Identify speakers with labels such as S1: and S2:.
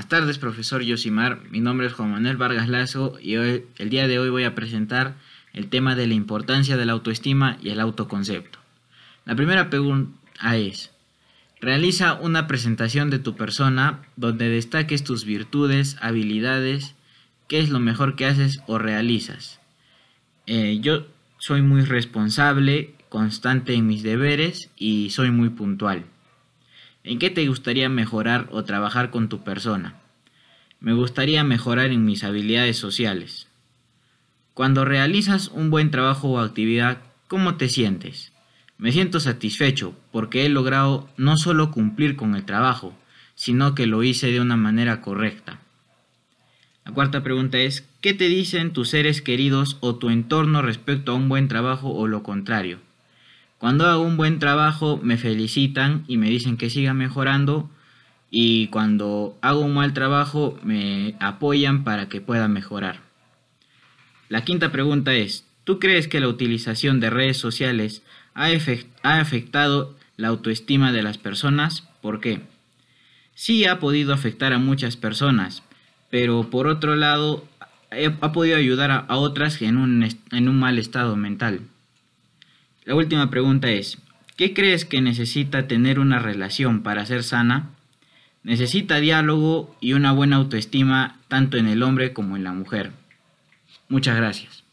S1: Buenas tardes, profesor Yosimar. Mi nombre es Juan Manuel Vargas Lazo y hoy, el día de hoy voy a presentar el tema de la importancia de la autoestima y el autoconcepto. La primera pregunta es, realiza una presentación de tu persona donde destaques tus virtudes, habilidades, qué es lo mejor que haces o realizas. Eh, yo soy muy responsable, constante en mis deberes y soy muy puntual. ¿En qué te gustaría mejorar o trabajar con tu persona? Me gustaría mejorar en mis habilidades sociales. Cuando realizas un buen trabajo o actividad, ¿cómo te sientes? Me siento satisfecho porque he logrado no solo cumplir con el trabajo, sino que lo hice de una manera correcta. La cuarta pregunta es, ¿qué te dicen tus seres queridos o tu entorno respecto a un buen trabajo o lo contrario? Cuando hago un buen trabajo me felicitan y me dicen que siga mejorando y cuando hago un mal trabajo me apoyan para que pueda mejorar. La quinta pregunta es, ¿tú crees que la utilización de redes sociales ha, afectado la autoestima de las personas? ¿Por qué? Sí ha podido afectar a muchas personas, pero por otro lado ha podido ayudar a, otras en un mal estado mental. La última pregunta es, ¿qué crees que necesita tener una relación para ser sana? Necesita diálogo y una buena autoestima tanto en el hombre como en la mujer. Muchas gracias.